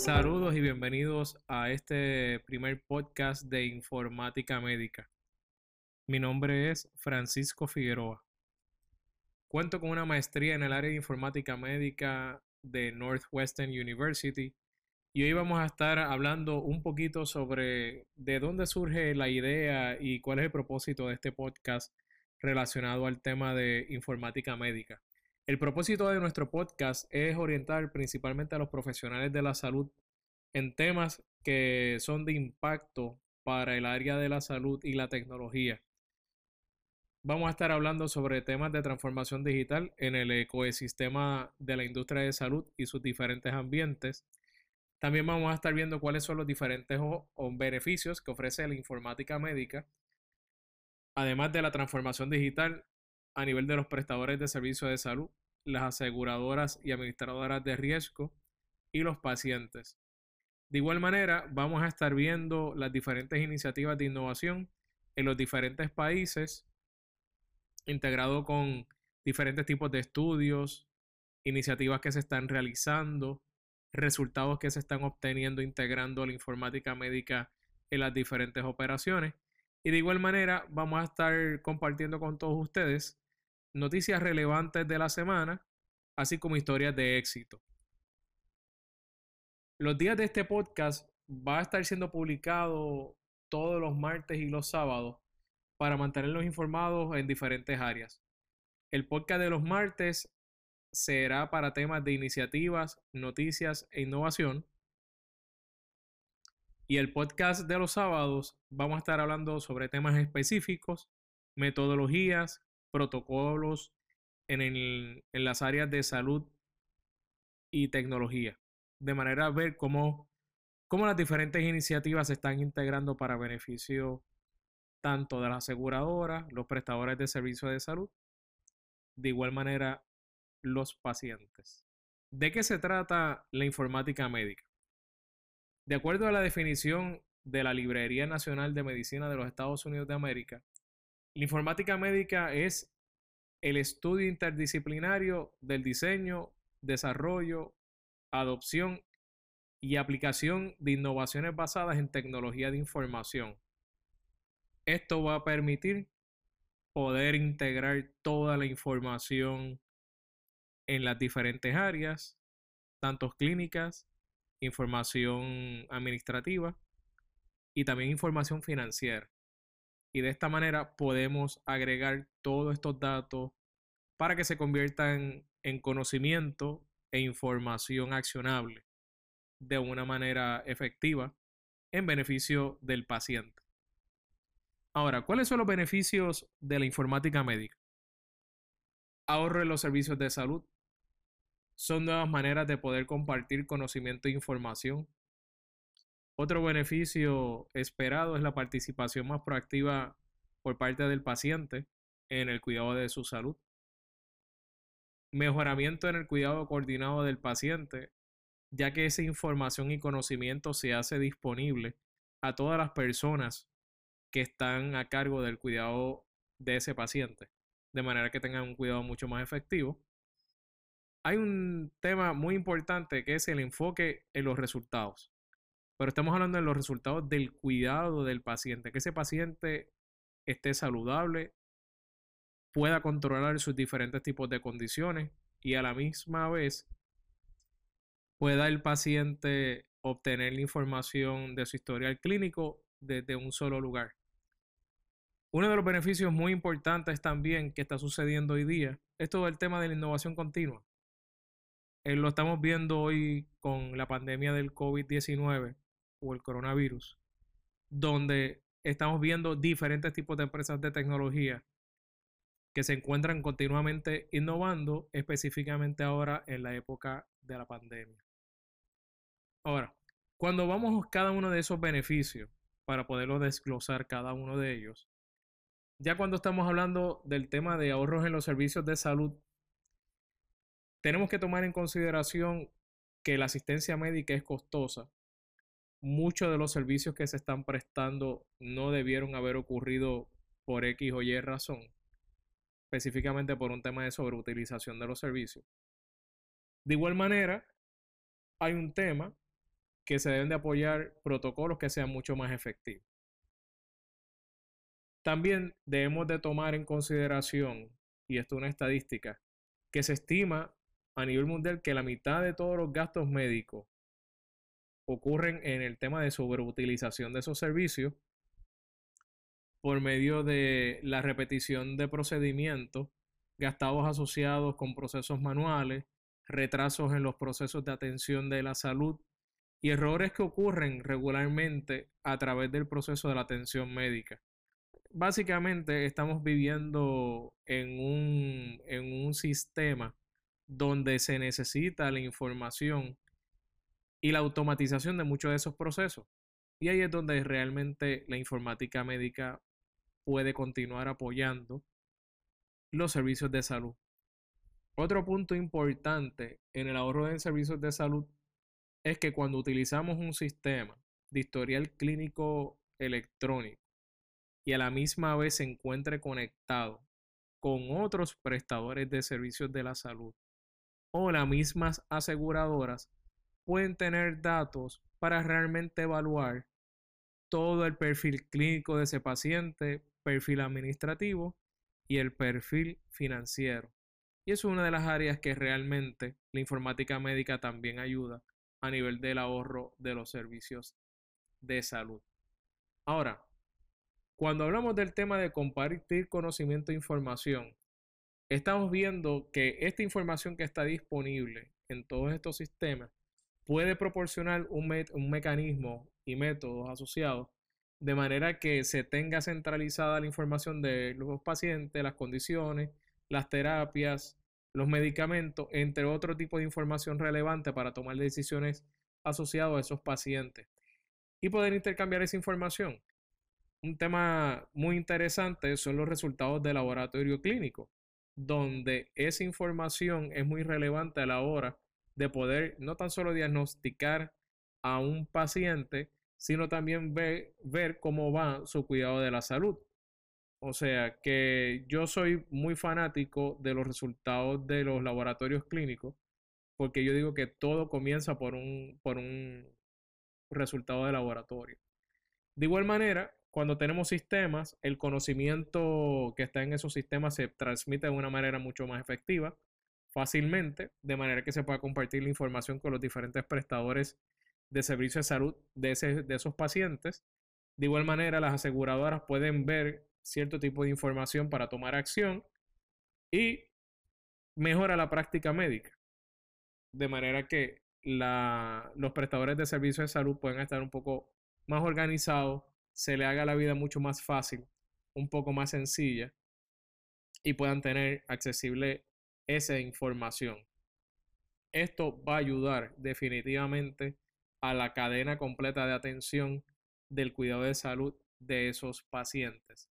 Saludos y bienvenidos a este primer podcast de informática médica. Mi nombre es Francisco Figueroa. Cuento con una maestría en el área de informática médica de Northwestern University y hoy vamos a estar hablando un poquito sobre de dónde surge la idea y cuál es el propósito de este podcast relacionado al tema de informática médica. El propósito de nuestro podcast es orientar principalmente a los profesionales de la salud en temas que son de impacto para el área de la salud y la tecnología. Vamos a estar hablando sobre temas de transformación digital en el ecosistema de la industria de salud y sus diferentes ambientes. También vamos a estar viendo cuáles son los diferentes beneficios que ofrece la informática médica, además de la transformación digital a nivel de los prestadores de servicios de salud, las aseguradoras y administradoras de riesgo y los pacientes. De igual manera, vamos a estar viendo las diferentes iniciativas de innovación en los diferentes países integrado con diferentes tipos de estudios, iniciativas que se están realizando, resultados que se están obteniendo integrando la informática médica en las diferentes operaciones. Y de igual manera vamos a estar compartiendo con todos ustedes noticias relevantes de la semana, así como historias de éxito. Los días de este podcast va a estar siendo publicado todos los martes y los sábados para mantenerlos informados en diferentes áreas. El podcast de los martes será para temas de iniciativas, noticias e innovación. Y el podcast de los sábados vamos a estar hablando sobre temas específicos, metodologías, protocolos en, en las áreas de salud y tecnología. De manera a ver cómo, cómo las diferentes iniciativas se están integrando para beneficio tanto de las aseguradoras, los prestadores de servicios de salud, de igual manera los pacientes. ¿De qué se trata la informática médica? De acuerdo a la definición de la Librería Nacional de Medicina de los Estados Unidos de América, la informática médica es el estudio interdisciplinario del diseño, desarrollo, adopción y aplicación de innovaciones basadas en tecnología de información, esto va a permitir poder integrar toda la información en las diferentes áreas, tanto clínicas, información administrativa y también información financiera. Y de esta manera podemos agregar todos estos datos para que se conviertan en conocimiento e información accionable de una manera efectiva en beneficio del paciente. Ahora, ¿cuáles son los beneficios de la informática médica? Ahorro en los servicios de salud. Son nuevas maneras de poder compartir conocimiento e información. Otro beneficio esperado es la participación más proactiva por parte del paciente en el cuidado de su salud. Mejoramiento en el cuidado coordinado del paciente, ya que esa información y conocimiento se hace disponible a todas las personas que están a cargo del cuidado de ese paciente, de manera que tengan un cuidado mucho más efectivo. Hay un tema muy importante que es el enfoque en los resultados. Pero estamos hablando de los resultados del cuidado del paciente, que ese paciente esté saludable, pueda controlar sus diferentes tipos de condiciones y a la misma vez pueda el paciente obtener la información de su historial clínico desde un solo lugar. Uno de los beneficios muy importantes también que está sucediendo hoy día es todo el tema de la innovación continua. Eh, lo estamos viendo hoy con la pandemia del COVID-19 o el coronavirus, donde estamos viendo diferentes tipos de empresas de tecnología que se encuentran continuamente innovando, específicamente ahora en la época de la pandemia. Ahora, cuando vamos a cada uno de esos beneficios, para poderlo desglosar cada uno de ellos, ya cuando estamos hablando del tema de ahorros en los servicios de salud, tenemos que tomar en consideración que la asistencia médica es costosa. Muchos de los servicios que se están prestando no debieron haber ocurrido por X o Y razón, específicamente por un tema de sobreutilización de los servicios. De igual manera, hay un tema que se deben de apoyar protocolos que sean mucho más efectivos. También debemos de tomar en consideración, y esto es una estadística, que se estima a nivel mundial que la mitad de todos los gastos médicos ocurren en el tema de sobreutilización de esos servicios por medio de la repetición de procedimientos gastados asociados con procesos manuales, retrasos en los procesos de atención de la salud y errores que ocurren regularmente a través del proceso de la atención médica. Básicamente estamos viviendo en un, en un sistema donde se necesita la información y la automatización de muchos de esos procesos. Y ahí es donde realmente la informática médica puede continuar apoyando los servicios de salud. Otro punto importante en el ahorro de servicios de salud es que cuando utilizamos un sistema de historial clínico electrónico y a la misma vez se encuentre conectado con otros prestadores de servicios de la salud o las mismas aseguradoras, pueden tener datos para realmente evaluar todo el perfil clínico de ese paciente, perfil administrativo y el perfil financiero. Y es una de las áreas que realmente la informática médica también ayuda a nivel del ahorro de los servicios de salud. Ahora, cuando hablamos del tema de compartir conocimiento e información, estamos viendo que esta información que está disponible en todos estos sistemas puede proporcionar un, mecanismo y métodos asociados de manera que se tenga centralizada la información de los pacientes, las condiciones, las terapias, los medicamentos, entre otro tipo de información relevante para tomar decisiones asociadas a esos pacientes y poder intercambiar esa información. Un tema muy interesante son los resultados del laboratorio clínico, donde esa información es muy relevante a la hora de poder no tan solo diagnosticar a un paciente, sino también ver, ver cómo va su cuidado de la salud. O sea que yo soy muy fanático de los resultados de los laboratorios clínicos, porque yo digo que todo comienza por un, por un resultado de laboratorio. De igual manera, cuando tenemos sistemas, el conocimiento que está en esos sistemas se transmite de una manera mucho más efectiva, fácilmente, de manera que se pueda compartir la información con los diferentes prestadores de servicios de salud de, de esos pacientes. De igual manera, las aseguradoras pueden ver cierto tipo de información para tomar acción y mejora la práctica médica. De manera que la, los prestadores de servicios de salud pueden estar un poco más organizados, se le haga la vida mucho más fácil, un poco más sencilla y puedan tener accesible esa información. Esto va a ayudar definitivamente a la cadena completa de atención del cuidado de salud de esos pacientes.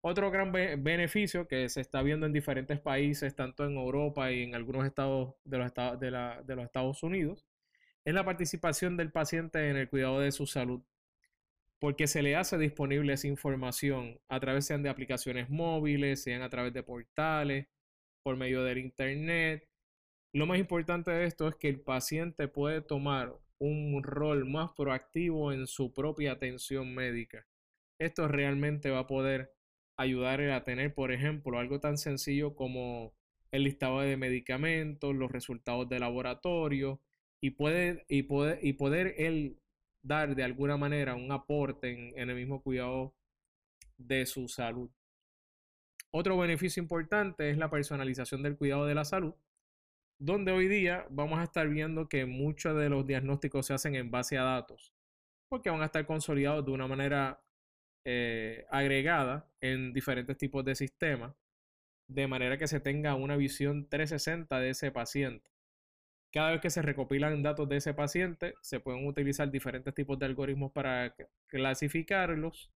Otro gran beneficio que se está viendo en diferentes países, tanto en Europa y en algunos estados de los, estados, de, los Estados Unidos, es la participación del paciente en el cuidado de su salud porque se le hace disponible esa información a través sean de aplicaciones móviles, sean a través de portales, por medio del internet. Lo más importante de esto es que el paciente puede tomar un rol más proactivo en su propia atención médica. Esto realmente va a poder ayudar a tener, por ejemplo, algo tan sencillo como el listado de medicamentos, los resultados de laboratorio y, puede, y, poder, y poder él dar de alguna manera un aporte en, en el mismo cuidado de su salud. Otro beneficio importante es la personalización del cuidado de la salud, donde hoy día vamos a estar viendo que muchos de los diagnósticos se hacen en base a datos, porque van a estar consolidados de una manera eh, agregada en diferentes tipos de sistemas, de manera que se tenga una visión 360 de ese paciente. Cada vez que se recopilan datos de ese paciente, se pueden utilizar diferentes tipos de algoritmos para clasificarlos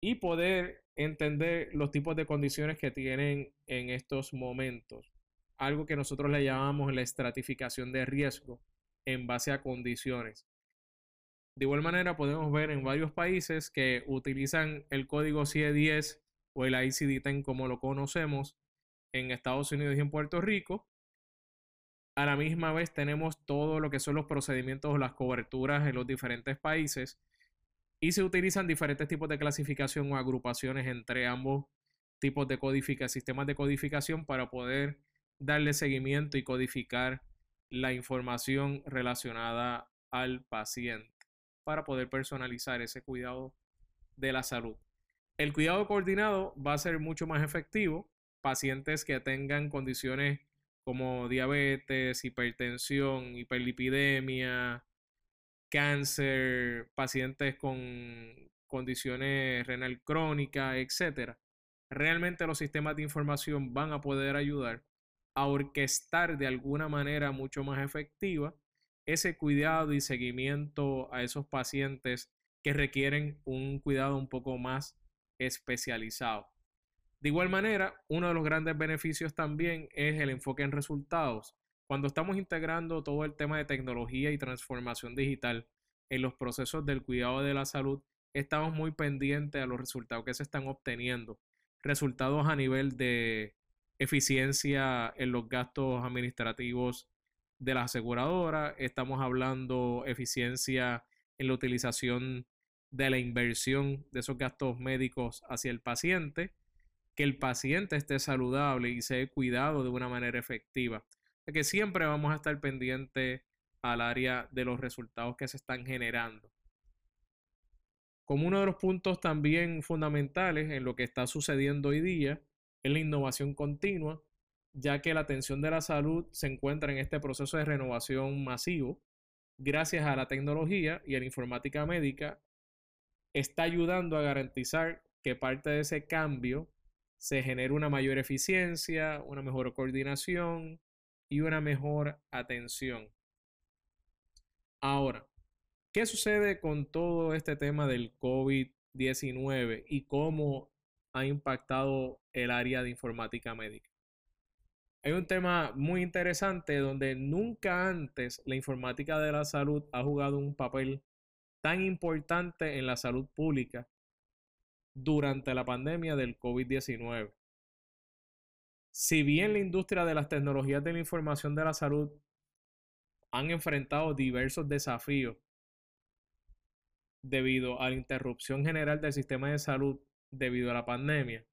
y poder entender los tipos de condiciones que tienen en estos momentos. Algo que nosotros le llamamos la estratificación de riesgo en base a condiciones. De igual manera, podemos ver en varios países que utilizan el código CIE10 o el ICD-10 como lo conocemos en Estados Unidos y en Puerto Rico. A la misma vez tenemos todo lo que son los procedimientos o las coberturas en los diferentes países y se utilizan diferentes tipos de clasificación o agrupaciones entre ambos tipos de codificación, sistemas de codificación para poder darle seguimiento y codificar la información relacionada al paciente para poder personalizar ese cuidado de la salud. El cuidado coordinado va a ser mucho más efectivo. Pacientes que tengan condiciones como diabetes, hipertensión, hiperlipidemia, cáncer, pacientes con condiciones renal crónicas, etc. Realmente los sistemas de información van a poder ayudar a orquestar de alguna manera mucho más efectiva ese cuidado y seguimiento a esos pacientes que requieren un cuidado un poco más especializado. De igual manera, uno de los grandes beneficios también es el enfoque en resultados. Cuando estamos integrando todo el tema de tecnología y transformación digital en los procesos del cuidado de la salud, estamos muy pendientes a los resultados que se están obteniendo. Resultados a nivel de eficiencia en los gastos administrativos de la aseguradora, estamos hablando eficiencia en la utilización de la inversión de esos gastos médicos hacia el paciente, que el paciente esté saludable y sea cuidado de una manera efectiva. Que siempre vamos a estar pendientes al área de los resultados que se están generando. Como uno de los puntos también fundamentales en lo que está sucediendo hoy día es la innovación continua, ya que la atención de la salud se encuentra en este proceso de renovación masivo gracias a la tecnología y a la informática médica está ayudando a garantizar que parte de ese cambio se genere una mayor eficiencia, una mejor coordinación y una mejor atención. Ahora, ¿qué sucede con todo este tema del COVID-19 y cómo ha impactado el área de informática médica? Hay un tema muy interesante donde nunca antes la informática de la salud ha jugado un papel tan importante en la salud pública durante la pandemia del COVID-19. Si bien la industria de las tecnologías de la información de la salud han enfrentado diversos desafíos debido a la interrupción general del sistema de salud debido a la pandemia,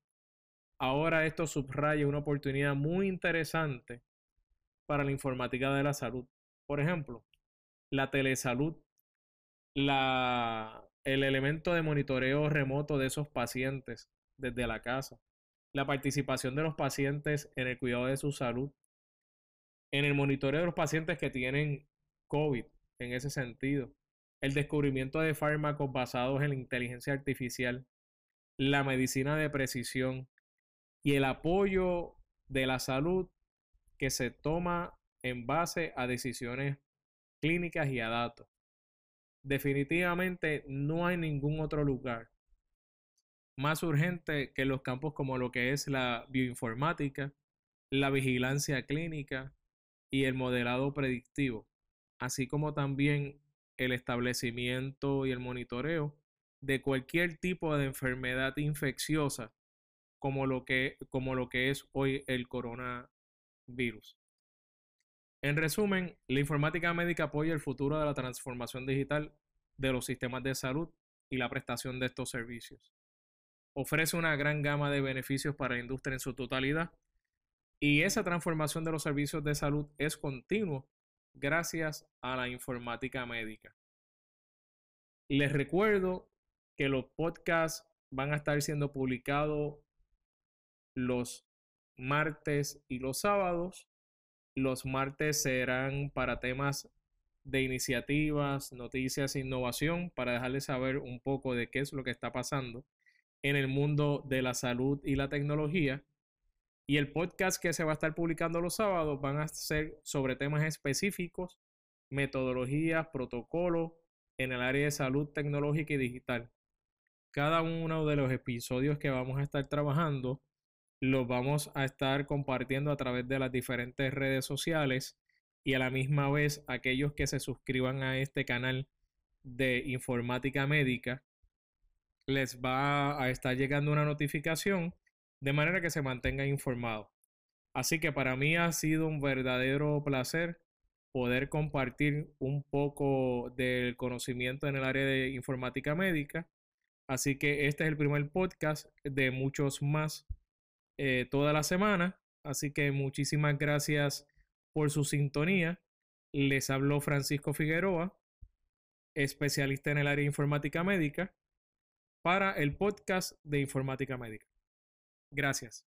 ahora esto subraya una oportunidad muy interesante para la informática de la salud. Por ejemplo, la telesalud la, el elemento de monitoreo remoto de esos pacientes desde la casa, la participación de los pacientes en el cuidado de su salud, en el monitoreo de los pacientes que tienen COVID en ese sentido, el descubrimiento de fármacos basados en la inteligencia artificial, la medicina de precisión y el apoyo de la salud que se toma en base a decisiones clínicas y a datos. Definitivamente no hay ningún otro lugar más urgente que los campos como lo que es la bioinformática, la vigilancia clínica y el modelado predictivo, así como también el establecimiento y el monitoreo de cualquier tipo de enfermedad infecciosa como lo que, como lo que es hoy el coronavirus. En resumen, la informática médica apoya el futuro de la transformación digital de los sistemas de salud y la prestación de estos servicios. Ofrece una gran gama de beneficios para la industria en su totalidad. Y esa transformación de los servicios de salud es continua gracias a la informática médica. Les recuerdo que los podcasts van a estar siendo publicados los martes y los sábados. Los martes serán para temas de iniciativas, noticias e innovación para dejarles saber un poco de qué es lo que está pasando en el mundo de la salud y la tecnología. Y el podcast que se va a estar publicando los sábados van a ser sobre temas específicos, metodologías, protocolos en el área de salud tecnológica y digital. Cada uno de los episodios que vamos a estar trabajando los vamos a estar compartiendo a través de las diferentes redes sociales y a la misma vez aquellos que se suscriban a este canal de informática médica les va a estar llegando una notificación de manera que se mantengan informados. Así que para mí ha sido un verdadero placer poder compartir un poco del conocimiento en el área de informática médica. Así que este es el primer podcast de muchos más eh, toda la semana. Así que muchísimas gracias por su sintonía. Les habló Francisco Figueroa, especialista en el área de informática médica, para el podcast de informática médica. Gracias.